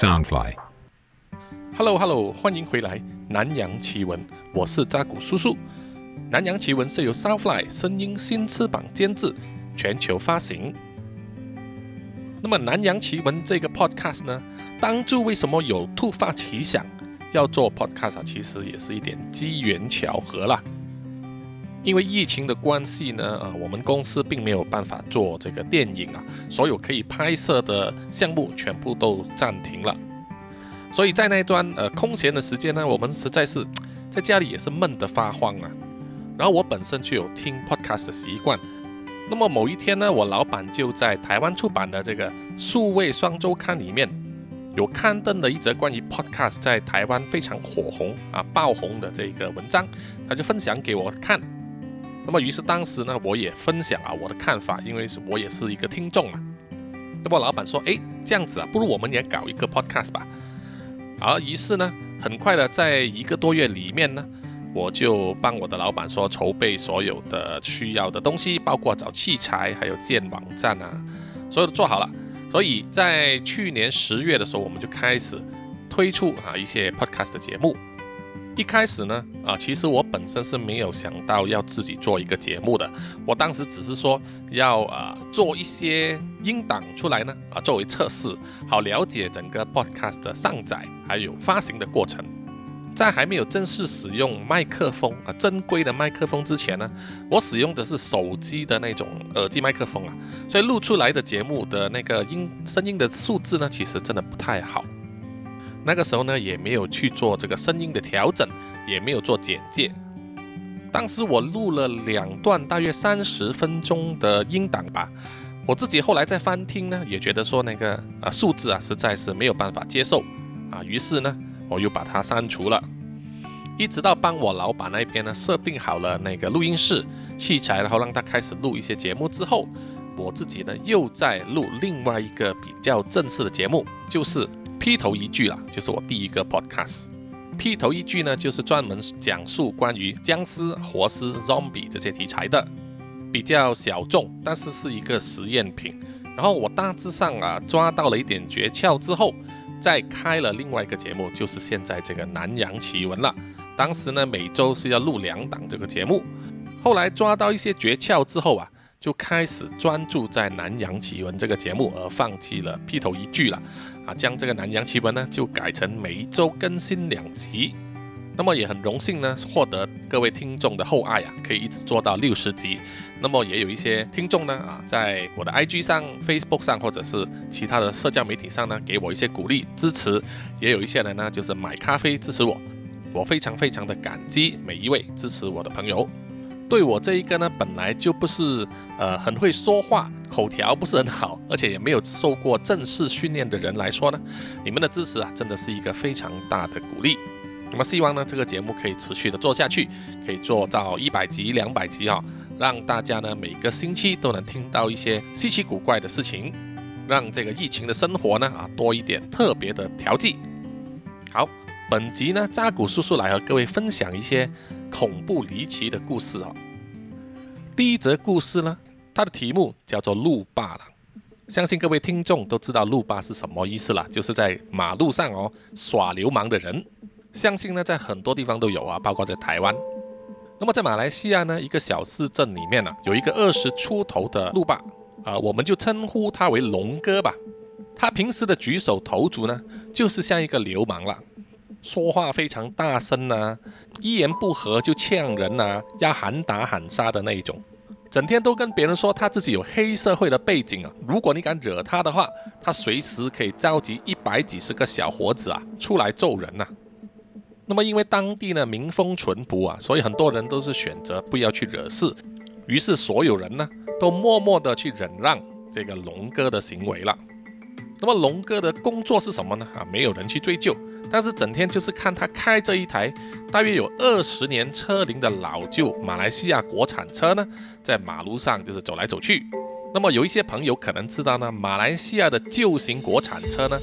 Soundfly。Hello Hello，欢迎回来《南洋奇闻》，我是扎古叔叔。《南洋奇闻》是由 Soundfly 声音新翅膀监制，全球发行。那么《南洋奇闻》这个 podcast 呢，当初为什么有突发奇想要做 podcast？其实也是一点机缘巧合啦。因为疫情的关系呢，啊，我们公司并没有办法做这个电影啊，所有可以拍摄的项目全部都暂停了。所以在那一段呃空闲的时间呢，我们实在是在家里也是闷得发慌啊。然后我本身就有听 podcast 的习惯，那么某一天呢，我老板就在台湾出版的这个数位双周刊里面有刊登了一则关于 podcast 在台湾非常火红啊爆红的这个文章，他就分享给我看。那么于是当时呢，我也分享啊我的看法，因为是我也是一个听众嘛。那么老板说，哎，这样子啊，不如我们也搞一个 podcast 吧。而于是呢，很快的在一个多月里面呢，我就帮我的老板说筹备所有的需要的东西，包括找器材，还有建网站啊，所有都做好了。所以在去年十月的时候，我们就开始推出啊一些 podcast 的节目。一开始呢，啊，其实我本身是没有想到要自己做一个节目的，我当时只是说要啊做一些音档出来呢，啊作为测试，好了解整个 podcast 的上载还有发行的过程。在还没有正式使用麦克风啊正规的麦克风之前呢，我使用的是手机的那种耳机麦克风啊，所以录出来的节目的那个音声音的素质呢，其实真的不太好。那个时候呢，也没有去做这个声音的调整，也没有做简介。当时我录了两段大约三十分钟的音档吧，我自己后来在翻听呢，也觉得说那个啊数字啊实在是没有办法接受啊，于是呢我又把它删除了。一直到帮我老板那边呢设定好了那个录音室器材，然后让他开始录一些节目之后，我自己呢又在录另外一个比较正式的节目，就是。劈头一句啦，就是我第一个 podcast。劈头一句呢，就是专门讲述关于僵尸、活尸、zombie 这些题材的，比较小众，但是是一个实验品。然后我大致上啊抓到了一点诀窍之后，再开了另外一个节目，就是现在这个南洋奇闻了。当时呢每周是要录两档这个节目，后来抓到一些诀窍之后啊。就开始专注在《南洋奇闻》这个节目，而放弃了劈头一句了啊！将这个《南洋奇闻》呢，就改成每一周更新两集。那么也很荣幸呢，获得各位听众的厚爱啊，可以一直做到六十集。那么也有一些听众呢啊，在我的 IG 上、Facebook 上，或者是其他的社交媒体上呢，给我一些鼓励支持。也有一些人呢，就是买咖啡支持我，我非常非常的感激每一位支持我的朋友。对我这一个呢，本来就不是呃很会说话，口条不是很好，而且也没有受过正式训练的人来说呢，你们的支持啊，真的是一个非常大的鼓励。那么希望呢，这个节目可以持续的做下去，可以做到一百集、两百集哈，让大家呢每个星期都能听到一些稀奇古怪的事情，让这个疫情的生活呢啊多一点特别的调剂。好，本集呢扎古叔叔来和各位分享一些。恐怖离奇的故事啊！第一则故事呢，它的题目叫做“路霸”了。相信各位听众都知道“路霸”是什么意思了，就是在马路上哦耍流氓的人。相信呢，在很多地方都有啊，包括在台湾。那么在马来西亚呢，一个小市镇里面呢，有一个二十出头的路霸，啊，我们就称呼他为龙哥吧。他平时的举手投足呢，就是像一个流氓了。说话非常大声呐，一言不合就呛人呐，要喊打喊杀的那一种，整天都跟别人说他自己有黑社会的背景啊。如果你敢惹他的话，他随时可以召集一百几十个小伙子啊出来揍人呐。那么因为当地呢民风淳朴啊，所以很多人都是选择不要去惹事，于是所有人呢都默默的去忍让这个龙哥的行为了。那么龙哥的工作是什么呢？啊，没有人去追究。但是整天就是看他开着一台大约有二十年车龄的老旧马来西亚国产车呢，在马路上就是走来走去。那么有一些朋友可能知道呢，马来西亚的旧型国产车呢，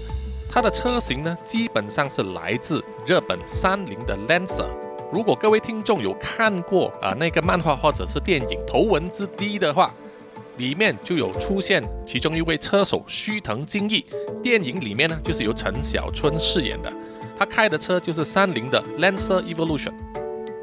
它的车型呢基本上是来自日本三菱的 Lancer。如果各位听众有看过啊那个漫画或者是电影《头文字 D》的话，里面就有出现其中一位车手须藤精一，电影里面呢就是由陈小春饰演的，他开的车就是三菱的 Lancer Evolution。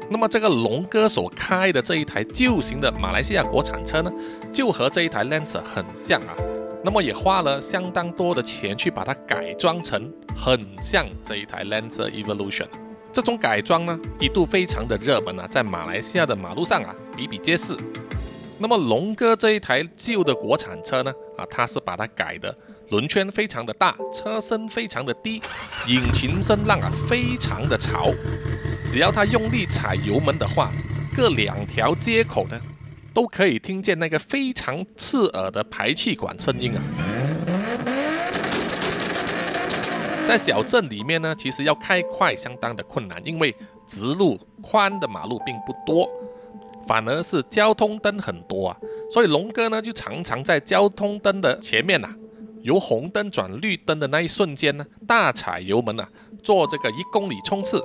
那么这个龙哥所开的这一台旧型的马来西亚国产车呢，就和这一台 Lancer 很像啊。那么也花了相当多的钱去把它改装成很像这一台 Lancer Evolution。这种改装呢，一度非常的热门啊，在马来西亚的马路上啊比比皆是。那么龙哥这一台旧的国产车呢，啊，他是把它改的轮圈非常的大，车身非常的低，引擎声浪啊非常的吵。只要他用力踩油门的话，各两条接口呢，都可以听见那个非常刺耳的排气管声音啊。在小镇里面呢，其实要开快相当的困难，因为直路宽的马路并不多，反而是交通灯很多啊。所以龙哥呢，就常常在交通灯的前面呐，由红灯转绿灯的那一瞬间呢，大踩油门啊，做这个一公里冲刺。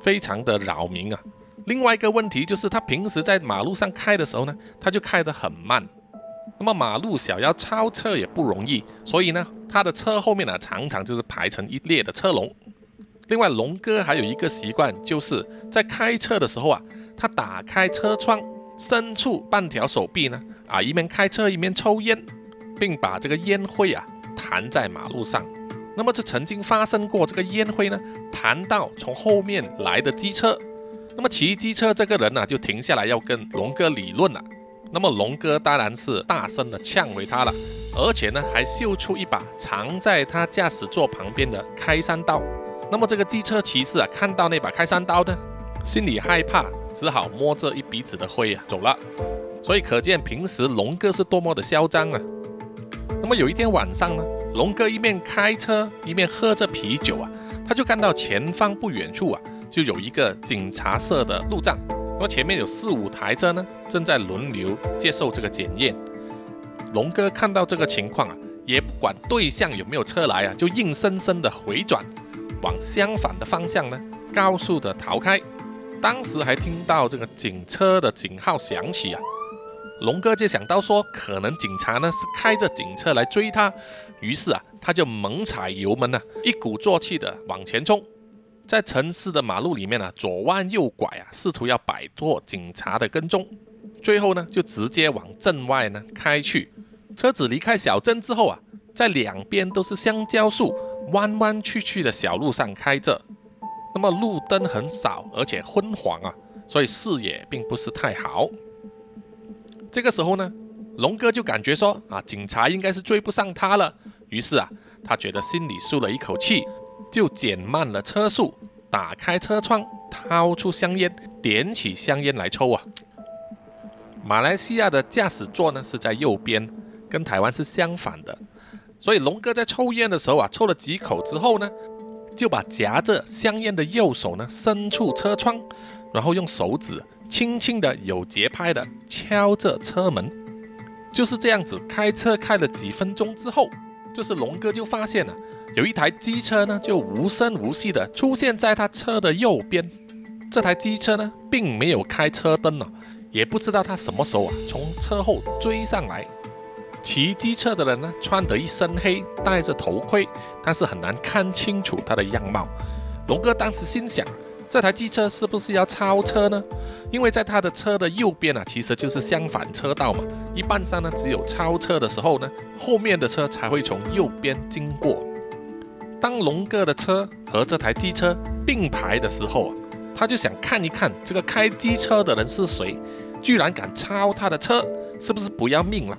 非常的扰民啊！另外一个问题就是，他平时在马路上开的时候呢，他就开得很慢。那么马路小，要超车也不容易，所以呢，他的车后面呢，常常就是排成一列的车龙。另外，龙哥还有一个习惯，就是在开车的时候啊，他打开车窗，伸出半条手臂呢，啊，一面开车一面抽烟，并把这个烟灰啊弹在马路上。那么这曾经发生过，这个烟灰呢弹到从后面来的机车，那么骑机车这个人呢就停下来要跟龙哥理论了。那么龙哥当然是大声的呛回他了，而且呢还秀出一把藏在他驾驶座旁边的开山刀。那么这个机车骑士啊看到那把开山刀呢，心里害怕，只好摸着一鼻子的灰啊走了。所以可见平时龙哥是多么的嚣张啊。么有一天晚上呢？龙哥一面开车一面喝着啤酒啊，他就看到前方不远处啊，就有一个警察设的路障，那么前面有四五台车呢，正在轮流接受这个检验。龙哥看到这个情况啊，也不管对向有没有车来啊，就硬生生的回转，往相反的方向呢，高速的逃开。当时还听到这个警车的警号响起啊。龙哥就想到说，可能警察呢是开着警车来追他，于是啊，他就猛踩油门呢，一鼓作气的往前冲，在城市的马路里面呢，左弯右拐啊，试图要摆脱警察的跟踪，最后呢，就直接往镇外呢开去。车子离开小镇之后啊，在两边都是香蕉树，弯弯曲曲的小路上开着，那么路灯很少，而且昏黄啊，所以视野并不是太好。这个时候呢，龙哥就感觉说啊，警察应该是追不上他了。于是啊，他觉得心里舒了一口气，就减慢了车速，打开车窗，掏出香烟，点起香烟来抽啊。马来西亚的驾驶座呢是在右边，跟台湾是相反的。所以龙哥在抽烟的时候啊，抽了几口之后呢，就把夹着香烟的右手呢伸出车窗，然后用手指。轻轻的、有节拍的敲着车门，就是这样子开车开了几分钟之后，就是龙哥就发现了有一台机车呢，就无声无息的出现在他车的右边。这台机车呢，并没有开车灯呢，也不知道他什么时候啊从车后追上来。骑机车的人呢，穿得一身黑，戴着头盔，但是很难看清楚他的样貌。龙哥当时心想。这台机车是不是要超车呢？因为在他的车的右边啊，其实就是相反车道嘛。一般上呢，只有超车的时候呢，后面的车才会从右边经过。当龙哥的车和这台机车并排的时候啊，他就想看一看这个开机车的人是谁，居然敢超他的车，是不是不要命了？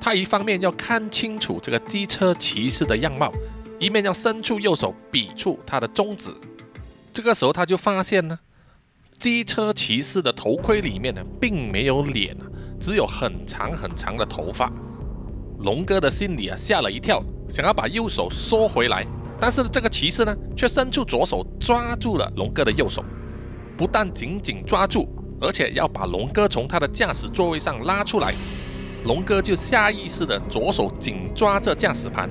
他一方面要看清楚这个机车骑士的样貌，一面要伸出右手比出他的中指。这个时候他就发现呢，机车骑士的头盔里面呢，并没有脸，只有很长很长的头发。龙哥的心里啊吓了一跳，想要把右手缩回来，但是这个骑士呢，却伸出左手抓住了龙哥的右手，不但紧紧抓住，而且要把龙哥从他的驾驶座位上拉出来。龙哥就下意识的左手紧抓着驾驶盘，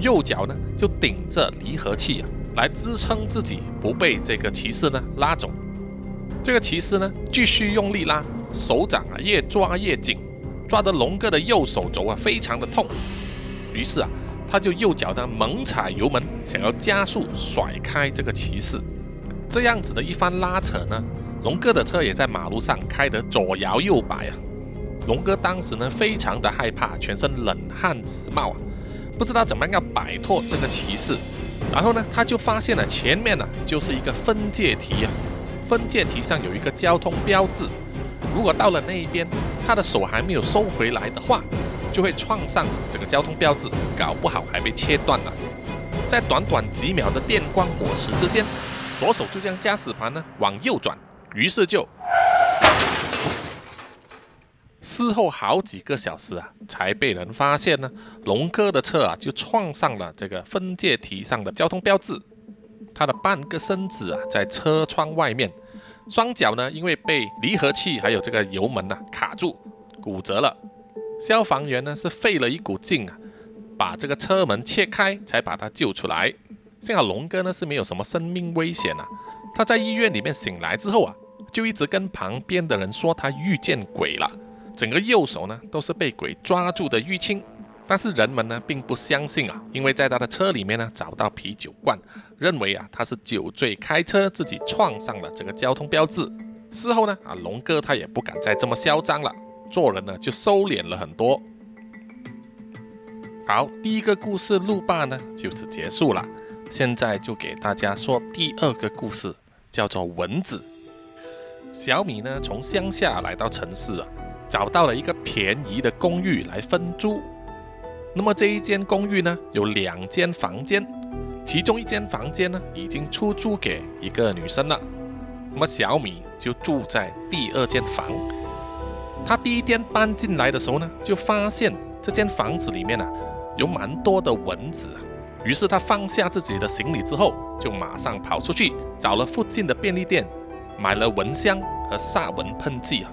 右脚呢就顶着离合器啊。来支撑自己不被这个骑士呢拉走。这个骑士呢继续用力拉，手掌啊越抓越紧，抓得龙哥的右手肘啊，非常的痛。于是啊，他就右脚呢猛踩油门，想要加速甩开这个骑士。这样子的一番拉扯呢，龙哥的车也在马路上开得左摇右摆啊。龙哥当时呢，非常的害怕，全身冷汗直冒啊，不知道怎么样要摆脱这个骑士。然后呢，他就发现了前面呢，就是一个分界题啊。分界题上有一个交通标志，如果到了那一边，他的手还没有收回来的话，就会撞上这个交通标志，搞不好还被切断了。在短短几秒的电光火石之间，左手就将驾驶盘呢往右转，于是就。事后好几个小时啊，才被人发现呢。龙哥的车啊，就撞上了这个分界题上的交通标志，他的半个身子啊在车窗外面，双脚呢因为被离合器还有这个油门呐卡住，骨折了。消防员呢是费了一股劲啊，把这个车门切开，才把他救出来。幸好龙哥呢是没有什么生命危险啊。他在医院里面醒来之后啊，就一直跟旁边的人说他遇见鬼了。整个右手呢都是被鬼抓住的淤青，但是人们呢并不相信啊，因为在他的车里面呢找到啤酒罐，认为啊他是酒醉开车自己撞上了这个交通标志。事后呢啊龙哥他也不敢再这么嚣张了，做人呢就收敛了很多。好，第一个故事路霸呢就此结束了，现在就给大家说第二个故事，叫做蚊子。小米呢从乡下来到城市啊。找到了一个便宜的公寓来分租。那么这一间公寓呢，有两间房间，其中一间房间呢已经出租给一个女生了。那么小米就住在第二间房。他第一天搬进来的时候呢，就发现这间房子里面呢有蛮多的蚊子。于是他放下自己的行李之后，就马上跑出去找了附近的便利店，买了蚊香和杀蚊喷剂啊。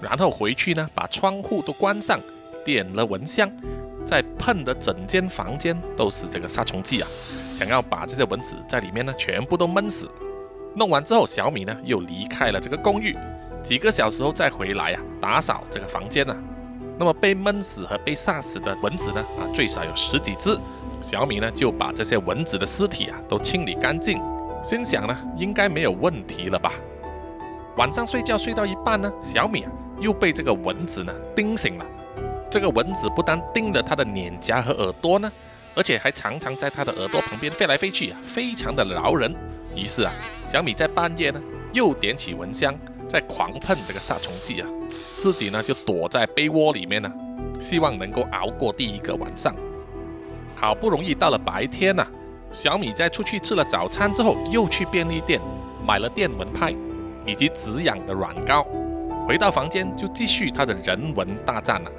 然后回去呢，把窗户都关上，点了蚊香，再喷的整间房间都是这个杀虫剂啊，想要把这些蚊子在里面呢全部都闷死。弄完之后，小米呢又离开了这个公寓，几个小时后再回来啊，打扫这个房间呢。那么被闷死和被杀死的蚊子呢，啊最少有十几只。小米呢就把这些蚊子的尸体啊都清理干净，心想呢应该没有问题了吧。晚上睡觉睡到一半呢，小米啊。又被这个蚊子呢叮醒了。这个蚊子不但叮了他的脸颊和耳朵呢，而且还常常在他的耳朵旁边飞来飞去啊，非常的挠人。于是啊，小米在半夜呢又点起蚊香，在狂喷这个杀虫剂啊，自己呢就躲在被窝里面呢，希望能够熬过第一个晚上。好不容易到了白天呐，小米在出去吃了早餐之后，又去便利店买了电蚊拍以及止痒的软膏。回到房间就继续他的人文大战了。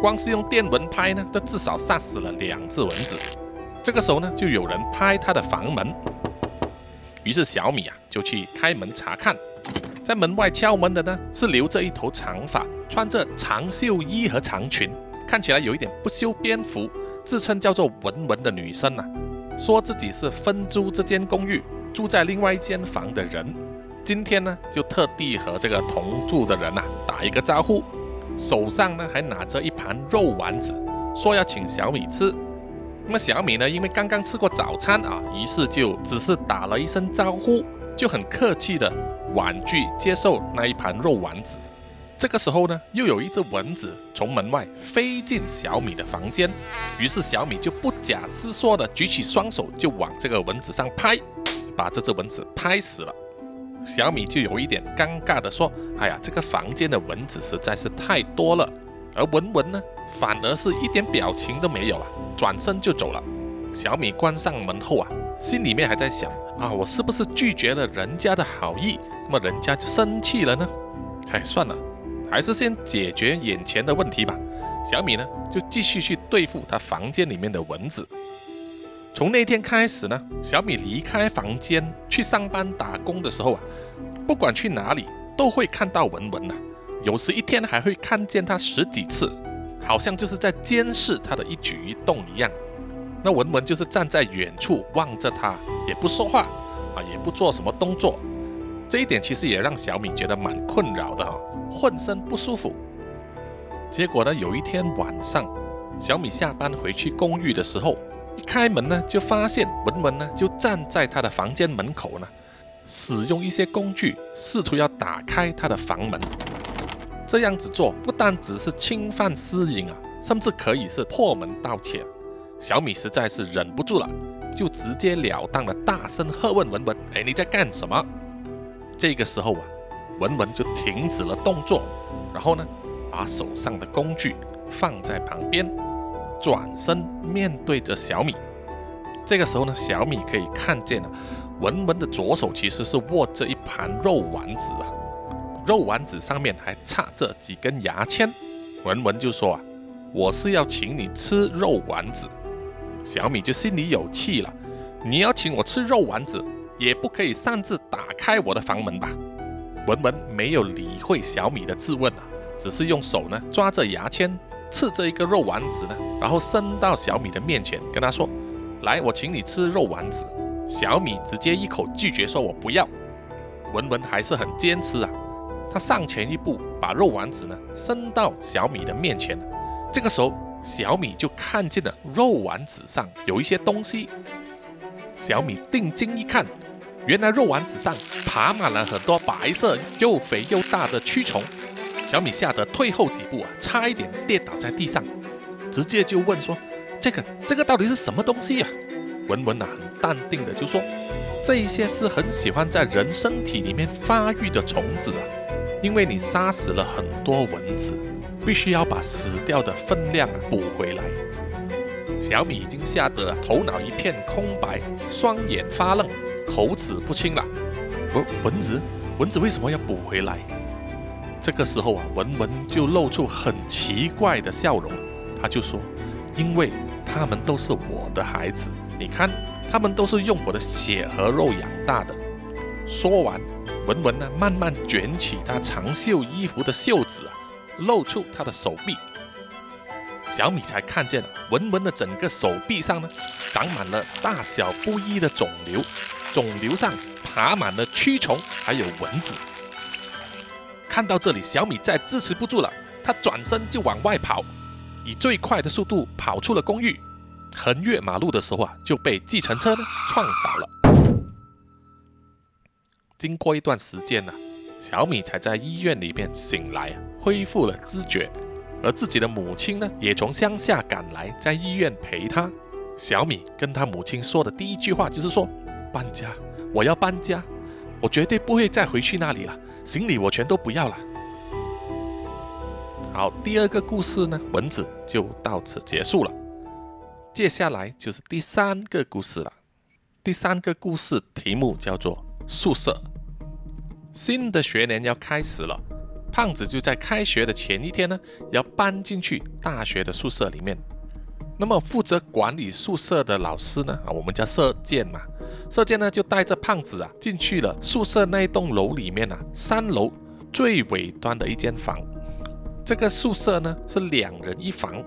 光是用电蚊拍呢，都至少杀死了两只蚊子。这个时候呢，就有人拍他的房门。于是小米啊就去开门查看，在门外敲门的呢是留着一头长发、穿着长袖衣和长裙，看起来有一点不修边幅，自称叫做文文的女生啊，说自己是分租这间公寓，住在另外一间房的人。今天呢，就特地和这个同住的人呐打一个招呼，手上呢还拿着一盘肉丸子，说要请小米吃。那么小米呢，因为刚刚吃过早餐啊，于是就只是打了一声招呼，就很客气的婉拒接受那一盘肉丸子。这个时候呢，又有一只蚊子从门外飞进小米的房间，于是小米就不假思索的举起双手就往这个蚊子上拍，把这只蚊子拍死了。小米就有一点尴尬的说：“哎呀，这个房间的蚊子实在是太多了。”而文文呢，反而是一点表情都没有啊，转身就走了。小米关上门后啊，心里面还在想：啊，我是不是拒绝了人家的好意，那么人家就生气了呢？哎，算了，还是先解决眼前的问题吧。小米呢，就继续去对付他房间里面的蚊子。从那天开始呢，小米离开房间去上班打工的时候啊，不管去哪里都会看到文文呐。有时一天还会看见他十几次，好像就是在监视他的一举一动一样。那文文就是站在远处望着他，也不说话啊，也不做什么动作。这一点其实也让小米觉得蛮困扰的哈，浑身不舒服。结果呢，有一天晚上，小米下班回去公寓的时候，一开门呢，就发现文文呢就站在他的房间门口呢，使用一些工具试图要打开他的房门。这样子做不但只是侵犯私隐啊，甚至可以是破门盗窃。小米实在是忍不住了，就直截了当的大声喝问文文：“哎，你在干什么？”这个时候啊，文文就停止了动作，然后呢？把手上的工具放在旁边，转身面对着小米。这个时候呢，小米可以看见啊，文文的左手其实是握着一盘肉丸子啊，肉丸子上面还插着几根牙签。文文就说啊：“我是要请你吃肉丸子。”小米就心里有气了：“你要请我吃肉丸子，也不可以擅自打开我的房门吧？”文文没有理会小米的质问啊。只是用手呢抓着牙签，吃着一个肉丸子呢，然后伸到小米的面前，跟他说：“来，我请你吃肉丸子。”小米直接一口拒绝，说：“我不要。”文文还是很坚持啊，他上前一步，把肉丸子呢伸到小米的面前。这个时候，小米就看见了肉丸子上有一些东西。小米定睛一看，原来肉丸子上爬满了很多白色又肥又大的蛆虫。小米吓得退后几步啊，差一点跌倒在地上，直接就问说：“这个这个到底是什么东西啊？”文文啊很淡定的就说：“这一些是很喜欢在人身体里面发育的虫子啊，因为你杀死了很多蚊子，必须要把死掉的分量啊补回来。”小米已经吓得头脑一片空白，双眼发愣，口齿不清了。蚊蚊子蚊子为什么要补回来？这个时候啊，文文就露出很奇怪的笑容，他就说：“因为他们都是我的孩子，你看，他们都是用我的血和肉养大的。”说完，文文呢慢慢卷起他长袖衣服的袖子啊，露出他的手臂。小米才看见文文的整个手臂上呢，长满了大小不一的肿瘤，肿瘤上爬满了蛆虫，还有蚊子。看到这里，小米再支持不住了，他转身就往外跑，以最快的速度跑出了公寓。横越马路的时候啊，就被计程车呢撞倒了。经过一段时间呢，小米才在医院里面醒来，恢复了知觉。而自己的母亲呢，也从乡下赶来，在医院陪他。小米跟他母亲说的第一句话就是说：“搬家，我要搬家，我绝对不会再回去那里了。”行李我全都不要了。好，第二个故事呢，文字就到此结束了。接下来就是第三个故事了。第三个故事题目叫做宿舍。新的学年要开始了，胖子就在开学的前一天呢，要搬进去大学的宿舍里面。那么负责管理宿舍的老师呢，啊，我们叫射箭嘛。射箭呢，就带着胖子啊进去了宿舍那一栋楼里面啊，三楼最尾端的一间房。这个宿舍呢是两人一房，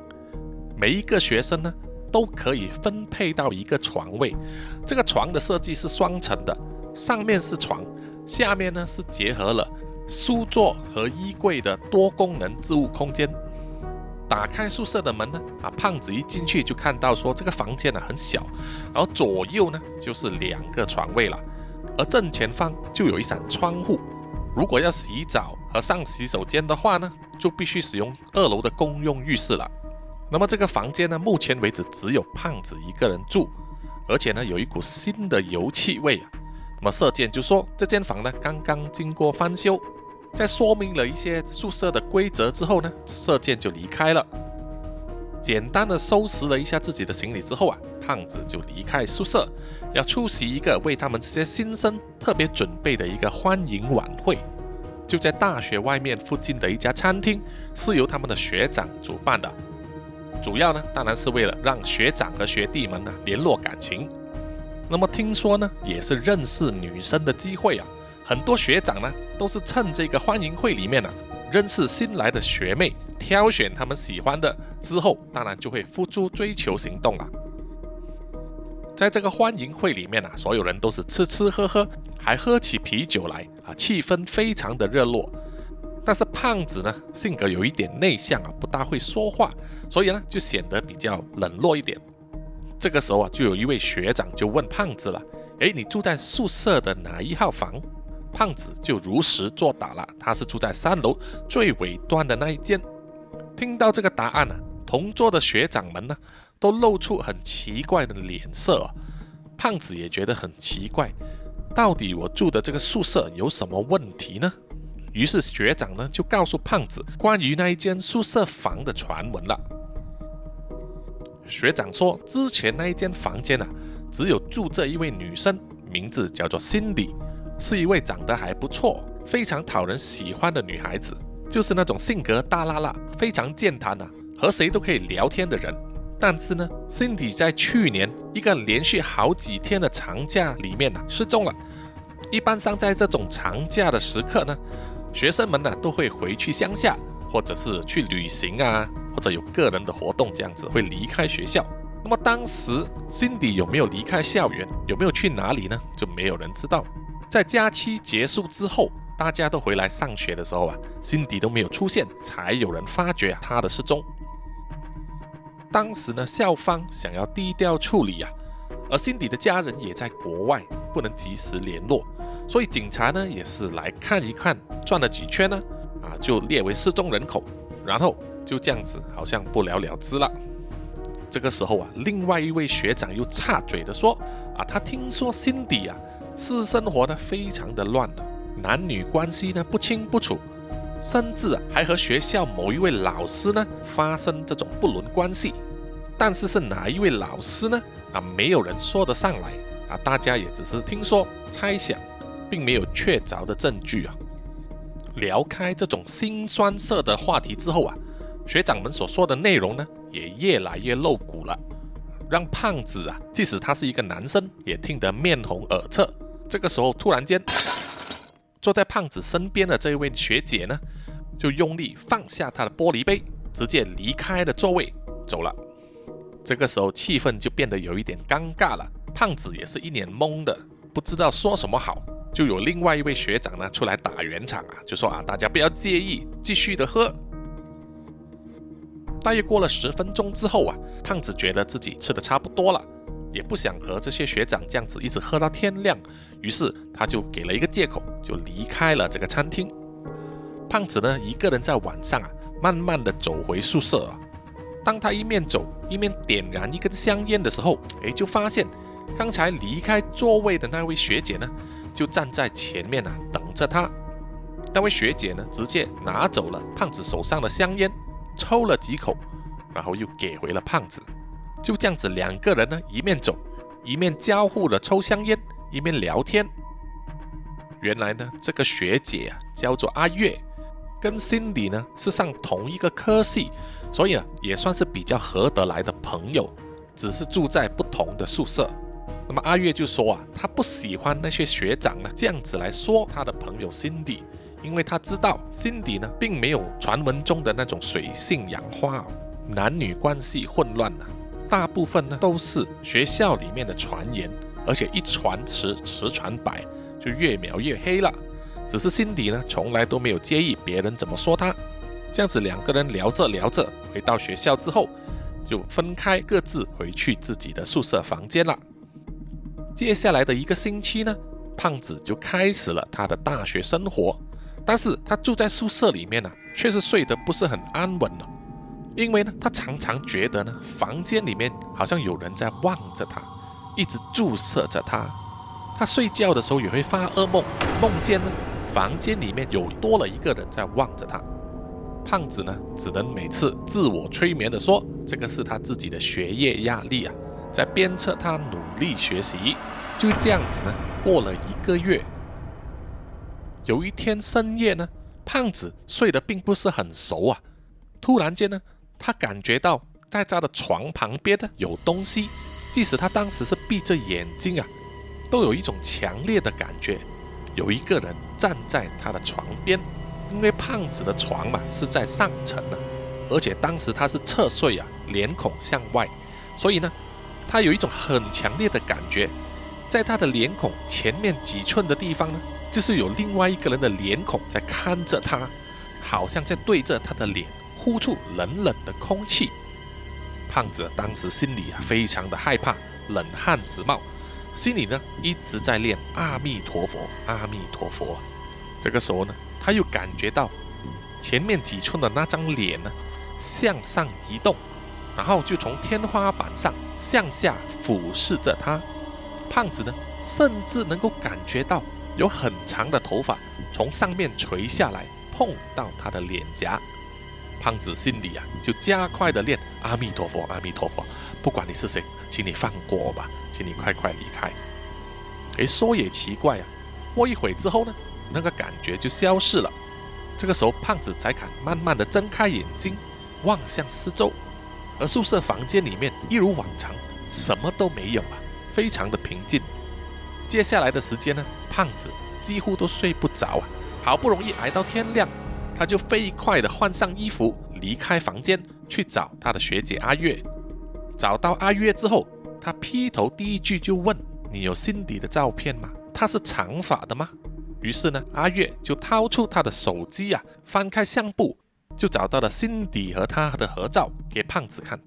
每一个学生呢都可以分配到一个床位。这个床的设计是双层的，上面是床，下面呢是结合了书桌和衣柜的多功能置物空间。打开宿舍的门呢，啊，胖子一进去就看到说这个房间呢很小，然后左右呢就是两个床位了，而正前方就有一扇窗户。如果要洗澡和上洗手间的话呢，就必须使用二楼的公用浴室了。那么这个房间呢，目前为止只有胖子一个人住，而且呢有一股新的油气味啊。那么射箭就说这间房呢刚刚经过翻修。在说明了一些宿舍的规则之后呢，射箭就离开了。简单的收拾了一下自己的行李之后啊，胖子就离开宿舍，要出席一个为他们这些新生特别准备的一个欢迎晚会，就在大学外面附近的一家餐厅，是由他们的学长主办的。主要呢，当然是为了让学长和学弟们呢联络感情。那么听说呢，也是认识女生的机会啊。很多学长呢，都是趁这个欢迎会里面呢，认识新来的学妹，挑选他们喜欢的之后，当然就会付诸追求行动了。在这个欢迎会里面啊，所有人都是吃吃喝喝，还喝起啤酒来啊，气氛非常的热络。但是胖子呢，性格有一点内向啊，不大会说话，所以呢，就显得比较冷落一点。这个时候啊，就有一位学长就问胖子了：“诶，你住在宿舍的哪一号房？”胖子就如实作答了，他是住在三楼最尾端的那一间。听到这个答案呢，同桌的学长们呢，都露出很奇怪的脸色。胖子也觉得很奇怪，到底我住的这个宿舍有什么问题呢？于是学长呢就告诉胖子关于那一间宿舍房的传闻了。学长说，之前那一间房间啊，只有住这一位女生，名字叫做心理是一位长得还不错、非常讨人喜欢的女孩子，就是那种性格大辣辣、非常健谈啊，和谁都可以聊天的人。但是呢，Cindy 在去年一个连续好几天的长假里面呢失踪了。一般上在这种长假的时刻呢。学生们呢都会回去乡下，或者是去旅行啊，或者有个人的活动，这样子会离开学校。那么当时 Cindy 有没有离开校园，有没有去哪里呢？就没有人知道。在假期结束之后，大家都回来上学的时候啊辛迪都没有出现，才有人发觉啊她的失踪。当时呢，校方想要低调处理啊，而辛迪的家人也在国外，不能及时联络。所以警察呢也是来看一看，转了几圈呢，啊，就列为失踪人口，然后就这样子，好像不了了之了。这个时候啊，另外一位学长又插嘴的说，啊，他听说辛迪啊，私生活呢非常的乱的，男女关系呢不清不楚，甚至还和学校某一位老师呢发生这种不伦关系。但是是哪一位老师呢？啊，没有人说得上来，啊，大家也只是听说猜想。并没有确凿的证据啊。聊开这种心酸涩的话题之后啊，学长们所说的内容呢，也越来越露骨了，让胖子啊，即使他是一个男生，也听得面红耳赤。这个时候，突然间，坐在胖子身边的这一位学姐呢，就用力放下她的玻璃杯，直接离开了座位走了。这个时候，气氛就变得有一点尴尬了。胖子也是一脸懵的，不知道说什么好。就有另外一位学长呢出来打圆场啊，就说啊，大家不要介意，继续的喝。大约过了十分钟之后啊，胖子觉得自己吃的差不多了，也不想和这些学长这样子一直喝到天亮，于是他就给了一个借口，就离开了这个餐厅。胖子呢一个人在晚上啊，慢慢的走回宿舍啊。当他一面走一面点燃一根香烟的时候，哎，就发现刚才离开座位的那位学姐呢。就站在前面啊，等着他。那位学姐呢，直接拿走了胖子手上的香烟，抽了几口，然后又给回了胖子。就这样子，两个人呢，一面走，一面交互的抽香烟，一面聊天。原来呢，这个学姐啊，叫做阿月，跟 Cindy 呢是上同一个科系，所以啊，也算是比较合得来的朋友，只是住在不同的宿舍。那么阿月就说啊，他不喜欢那些学长呢这样子来说他的朋友 Cindy，因为他知道辛迪呢并没有传闻中的那种水性杨花，男女关系混乱呢，大部分呢都是学校里面的传言，而且一传十，十传百，就越描越黑了。只是辛迪呢从来都没有介意别人怎么说他，这样子两个人聊着聊着，回到学校之后就分开各自回去自己的宿舍房间了。接下来的一个星期呢，胖子就开始了他的大学生活。但是他住在宿舍里面呢，却是睡得不是很安稳了。因为呢，他常常觉得呢，房间里面好像有人在望着他，一直注视着他。他睡觉的时候也会发噩梦，梦见呢，房间里面有多了一个人在望着他。胖子呢，只能每次自我催眠的说，这个是他自己的学业压力啊。在鞭策他努力学习，就这样子呢，过了一个月。有一天深夜呢，胖子睡得并不是很熟啊。突然间呢，他感觉到在他的床旁边呢有东西，即使他当时是闭着眼睛啊，都有一种强烈的感觉，有一个人站在他的床边。因为胖子的床嘛是在上层呢，而且当时他是侧睡啊，脸孔向外，所以呢。他有一种很强烈的感觉，在他的脸孔前面几寸的地方呢，就是有另外一个人的脸孔在看着他，好像在对着他的脸呼出冷冷的空气。胖子当时心里啊非常的害怕，冷汗直冒，心里呢一直在念阿弥陀佛，阿弥陀佛。这个时候呢，他又感觉到前面几寸的那张脸呢向上移动，然后就从天花板上向下俯视着他。胖子呢，甚至能够感觉到有很长的头发从上面垂下来，碰到他的脸颊。胖子心里啊，就加快的念阿弥陀佛，阿弥陀佛，不管你是谁，请你放过我吧，请你快快离开。哎，说也奇怪啊，过一会之后呢，那个感觉就消失了。这个时候，胖子才敢慢慢的睁开眼睛，望向四周，而宿舍房间里面一如往常，什么都没有啊，非常的平静。接下来的时间呢，胖子几乎都睡不着啊，好不容易挨到天亮。他就飞快地换上衣服，离开房间去找他的学姐阿月。找到阿月之后，他劈头第一句就问：“你有辛迪的照片吗？她是长发的吗？”于是呢，阿月就掏出他的手机啊，翻开相簿，就找到了辛迪和他的合照，给胖子看。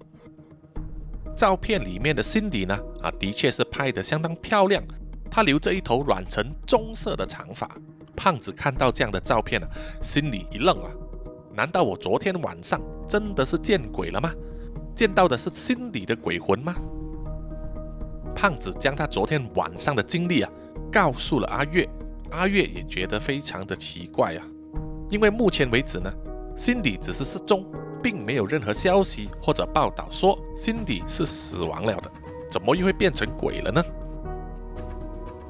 照片里面的辛迪呢，啊，的确是拍得相当漂亮。他留着一头染成棕色的长发。胖子看到这样的照片啊，心里一愣啊！难道我昨天晚上真的是见鬼了吗？见到的是心里的鬼魂吗？胖子将他昨天晚上的经历啊告诉了阿月，阿月也觉得非常的奇怪啊，因为目前为止呢，辛迪只是失踪，并没有任何消息或者报道说辛迪是死亡了的，怎么又会变成鬼了呢？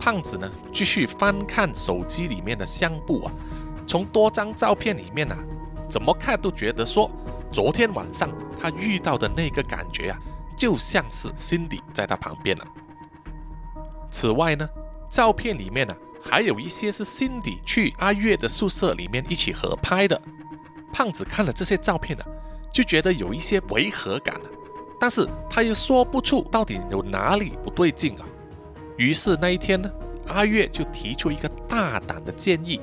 胖子呢，继续翻看手机里面的相簿啊，从多张照片里面啊，怎么看都觉得说，昨天晚上他遇到的那个感觉啊，就像是 Cindy 在他旁边了。此外呢，照片里面呢，还有一些是 Cindy 去阿月的宿舍里面一起合拍的。胖子看了这些照片呢，就觉得有一些违和感了，但是他又说不出到底有哪里不对劲啊。于是那一天呢，阿月就提出一个大胆的建议，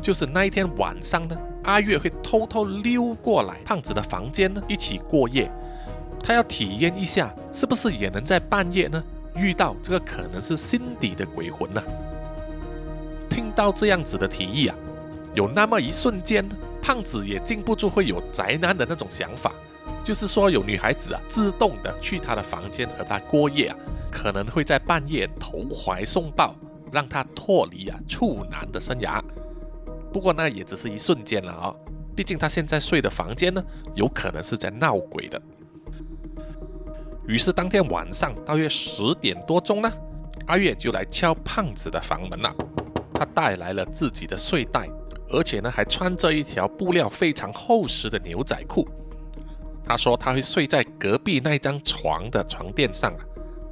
就是那一天晚上呢，阿月会偷偷溜过来胖子的房间呢，一起过夜。他要体验一下，是不是也能在半夜呢遇到这个可能是心底的鬼魂呢？听到这样子的提议啊，有那么一瞬间，胖子也禁不住会有宅男的那种想法，就是说有女孩子啊自动的去他的房间和他过夜啊。可能会在半夜投怀送抱，让他脱离啊处男的生涯。不过那也只是一瞬间了啊，毕竟他现在睡的房间呢，有可能是在闹鬼的。于是当天晚上大约十点多钟呢，阿月就来敲胖子的房门了。他带来了自己的睡袋，而且呢还穿着一条布料非常厚实的牛仔裤。他说他会睡在隔壁那张床的床垫上啊。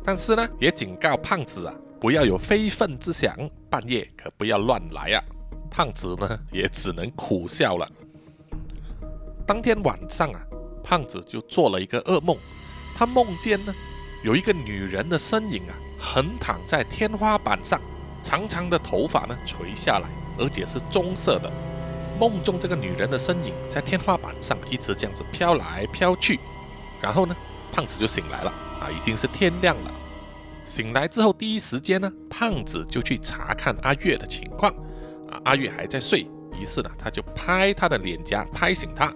但是呢，也警告胖子啊，不要有非分之想，半夜可不要乱来啊。胖子呢，也只能苦笑了。当天晚上啊，胖子就做了一个噩梦，他梦见呢，有一个女人的身影啊，横躺在天花板上，长长的头发呢垂下来，而且是棕色的。梦中这个女人的身影在天花板上一直这样子飘来飘去，然后呢，胖子就醒来了。啊，已经是天亮了。醒来之后，第一时间呢，胖子就去查看阿月的情况。啊，阿月还在睡，于是呢，他就拍他的脸颊，拍醒他，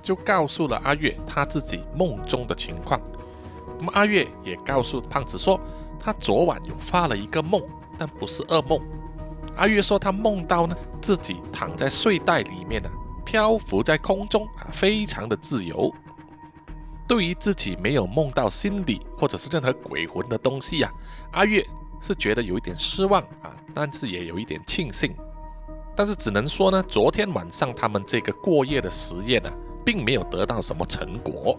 就告诉了阿月他自己梦中的情况。那么阿月也告诉胖子说，他昨晚有发了一个梦，但不是噩梦。阿月说他梦到呢，自己躺在睡袋里面呢，漂浮在空中啊，非常的自由。对于自己没有梦到心理或者是任何鬼魂的东西呀，阿月是觉得有一点失望啊，但是也有一点庆幸。但是只能说呢，昨天晚上他们这个过夜的实验呢，并没有得到什么成果。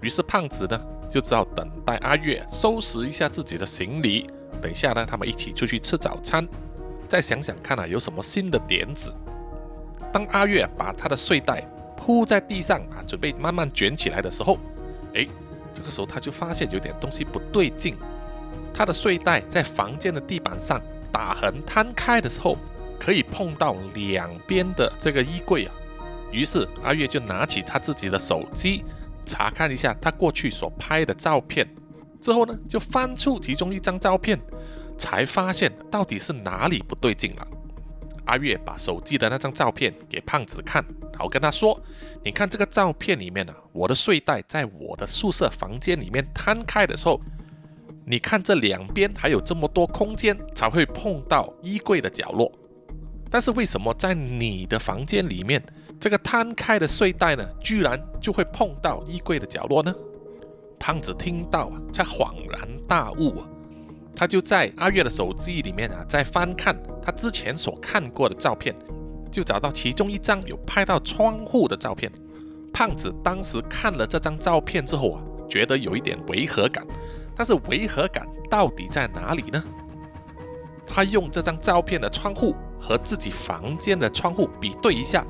于是胖子呢，就只好等待阿月收拾一下自己的行李，等一下呢，他们一起出去吃早餐，再想想看啊，有什么新的点子。当阿月把他的睡袋铺在地上啊，准备慢慢卷起来的时候，哎，这个时候他就发现有点东西不对劲。他的睡袋在房间的地板上打横摊开的时候，可以碰到两边的这个衣柜啊。于是阿月就拿起他自己的手机，查看一下他过去所拍的照片。之后呢，就翻出其中一张照片，才发现到底是哪里不对劲了。阿月把手机的那张照片给胖子看，然后跟他说：“你看这个照片里面呢，我的睡袋在我的宿舍房间里面摊开的时候，你看这两边还有这么多空间才会碰到衣柜的角落。但是为什么在你的房间里面，这个摊开的睡袋呢，居然就会碰到衣柜的角落呢？”胖子听到啊，才恍然大悟。他就在阿月的手机里面啊，在翻看他之前所看过的照片，就找到其中一张有拍到窗户的照片。胖子当时看了这张照片之后啊，觉得有一点违和感，但是违和感到底在哪里呢？他用这张照片的窗户和自己房间的窗户比对一下，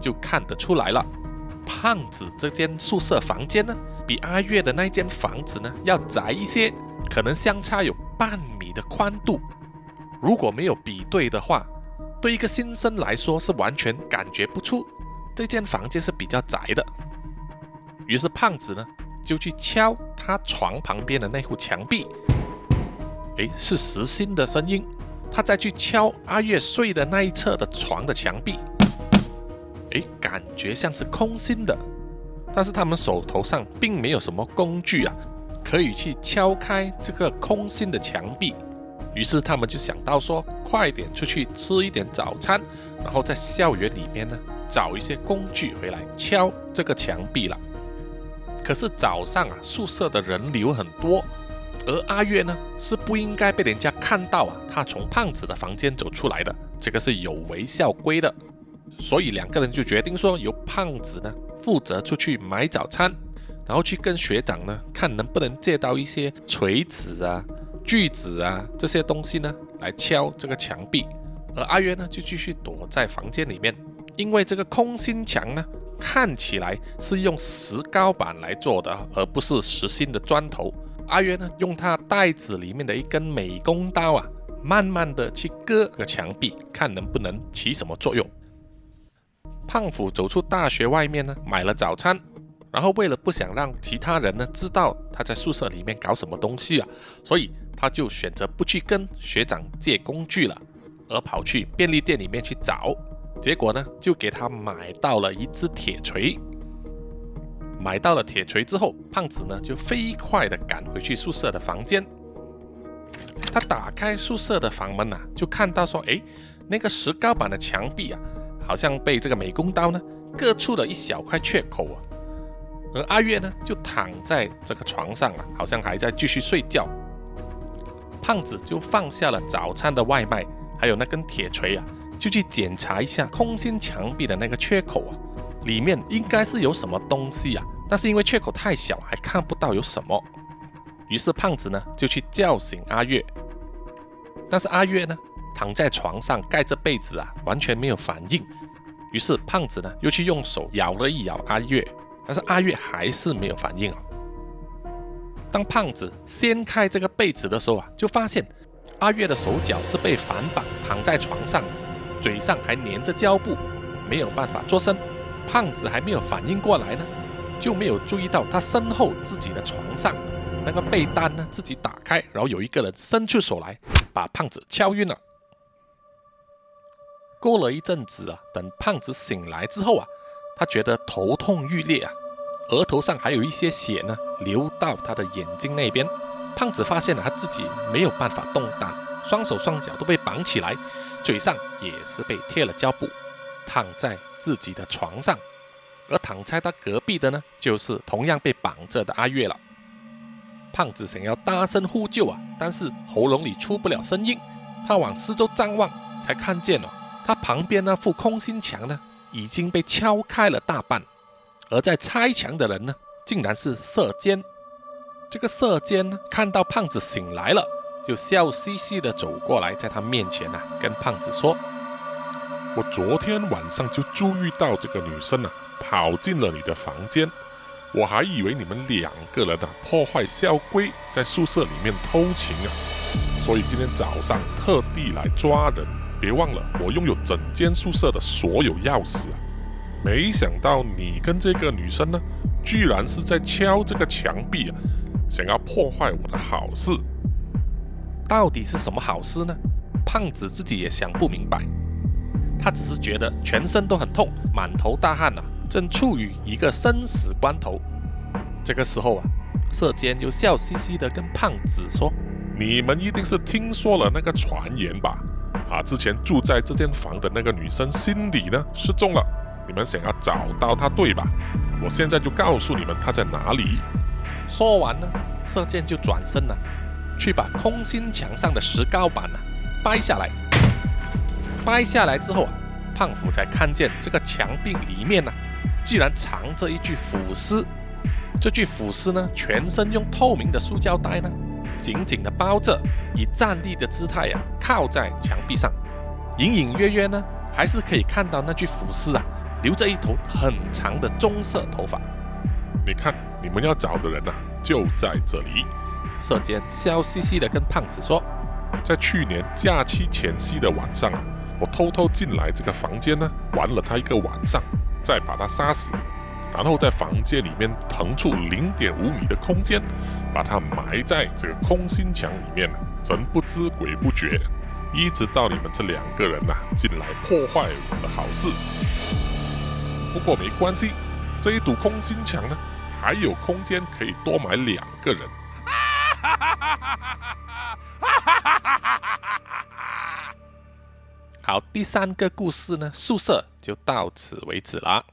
就看得出来了。胖子这间宿舍房间呢，比阿月的那间房子呢要窄一些，可能相差有。半米的宽度，如果没有比对的话，对一个新生来说是完全感觉不出这间房间是比较窄的。于是胖子呢就去敲他床旁边的那户墙壁，诶，是实心的声音。他再去敲阿月睡的那一侧的床的墙壁，诶，感觉像是空心的。但是他们手头上并没有什么工具啊。可以去敲开这个空心的墙壁，于是他们就想到说，快点出去吃一点早餐，然后在校园里面呢找一些工具回来敲这个墙壁了。可是早上啊，宿舍的人流很多，而阿月呢是不应该被人家看到啊，他从胖子的房间走出来的，这个是有违校规的。所以两个人就决定说，由胖子呢负责出去买早餐。然后去跟学长呢，看能不能借到一些锤子啊、锯子啊这些东西呢，来敲这个墙壁。而阿约呢，就继续躲在房间里面，因为这个空心墙呢，看起来是用石膏板来做的，而不是实心的砖头。阿约呢，用他袋子里面的一根美工刀啊，慢慢的去割个墙壁，看能不能起什么作用。胖虎走出大学外面呢，买了早餐。然后为了不想让其他人呢知道他在宿舍里面搞什么东西啊，所以他就选择不去跟学长借工具了，而跑去便利店里面去找。结果呢，就给他买到了一只铁锤。买到了铁锤之后，胖子呢就飞快的赶回去宿舍的房间。他打开宿舍的房门呐，就看到说，哎，那个石膏板的墙壁啊，好像被这个美工刀呢割出了一小块缺口啊。而阿月呢，就躺在这个床上啊，好像还在继续睡觉。胖子就放下了早餐的外卖，还有那根铁锤啊，就去检查一下空心墙壁的那个缺口啊，里面应该是有什么东西啊，但是因为缺口太小，还看不到有什么。于是胖子呢，就去叫醒阿月，但是阿月呢，躺在床上盖着被子啊，完全没有反应。于是胖子呢，又去用手咬了一咬阿月。但是阿月还是没有反应啊。当胖子掀开这个被子的时候啊，就发现阿月的手脚是被反绑躺在床上，嘴上还粘着胶布，没有办法做声。胖子还没有反应过来呢，就没有注意到他身后自己的床上那个被单呢自己打开，然后有一个人伸出手来把胖子敲晕了。过了一阵子啊，等胖子醒来之后啊。他觉得头痛欲裂啊，额头上还有一些血呢，流到他的眼睛那边。胖子发现了他自己没有办法动弹，双手双脚都被绑起来，嘴上也是被贴了胶布，躺在自己的床上。而躺在他隔壁的呢，就是同样被绑着的阿月了。胖子想要大声呼救啊，但是喉咙里出不了声音。他往四周张望，才看见了他旁边那副空心墙呢。已经被敲开了大半，而在拆墙的人呢，竟然是射监。这个射监呢，看到胖子醒来了，就笑嘻嘻的走过来，在他面前呢，跟胖子说：“我昨天晚上就注意到这个女生呢，跑进了你的房间，我还以为你们两个人呢破坏校规，在宿舍里面偷情啊，所以今天早上特地来抓人。”别忘了，我拥有整间宿舍的所有钥匙。没想到你跟这个女生呢，居然是在敲这个墙壁啊，想要破坏我的好事。到底是什么好事呢？胖子自己也想不明白。他只是觉得全身都很痛，满头大汗啊，正处于一个生死关头。这个时候啊，射箭又笑嘻嘻的跟胖子说：“你们一定是听说了那个传言吧？啊，之前住在这间房的那个女生心里呢失踪了。”你们想要找到她对吧？我现在就告诉你们她在哪里。说完呢，射箭就转身了，去把空心墙上的石膏板呢掰下来。掰下来之后啊，胖虎才看见这个墙壁里面呢，竟然藏着一具腐尸。这具腐尸呢，全身用透明的塑胶袋呢紧紧的包着，以站立的姿态呀靠在墙壁上，隐隐约约呢还是可以看到那具腐尸啊。留着一头很长的棕色头发。你看，你们要找的人呐，就在这里。射箭笑嘻嘻的跟胖子说：“在去年假期前夕的晚上，我偷偷进来这个房间呢，玩了他一个晚上，再把他杀死，然后在房间里面腾出零点五米的空间，把它埋在这个空心墙里面，神不知鬼不觉，一直到你们这两个人呐进来破坏我的好事。”不过没关系，这一堵空心墙呢，还有空间可以多埋两个人。好，第三个故事呢，宿舍就到此为止了。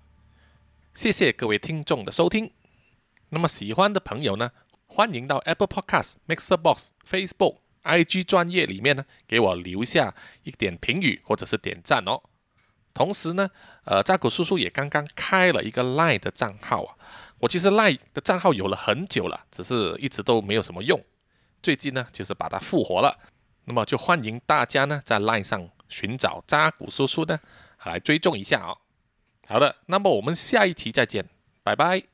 谢谢各位听众的收听。那么喜欢的朋友呢，欢迎到 Apple Podcast、Mixer Box、Facebook、IG 专业里面呢，给我留下一点评语或者是点赞哦。同时呢，呃，扎古叔叔也刚刚开了一个 Line 的账号啊。我其实 Line 的账号有了很久了，只是一直都没有什么用。最近呢，就是把它复活了。那么就欢迎大家呢，在 Line 上寻找扎古叔叔呢，来追踪一下哦。好的，那么我们下一题再见，拜拜。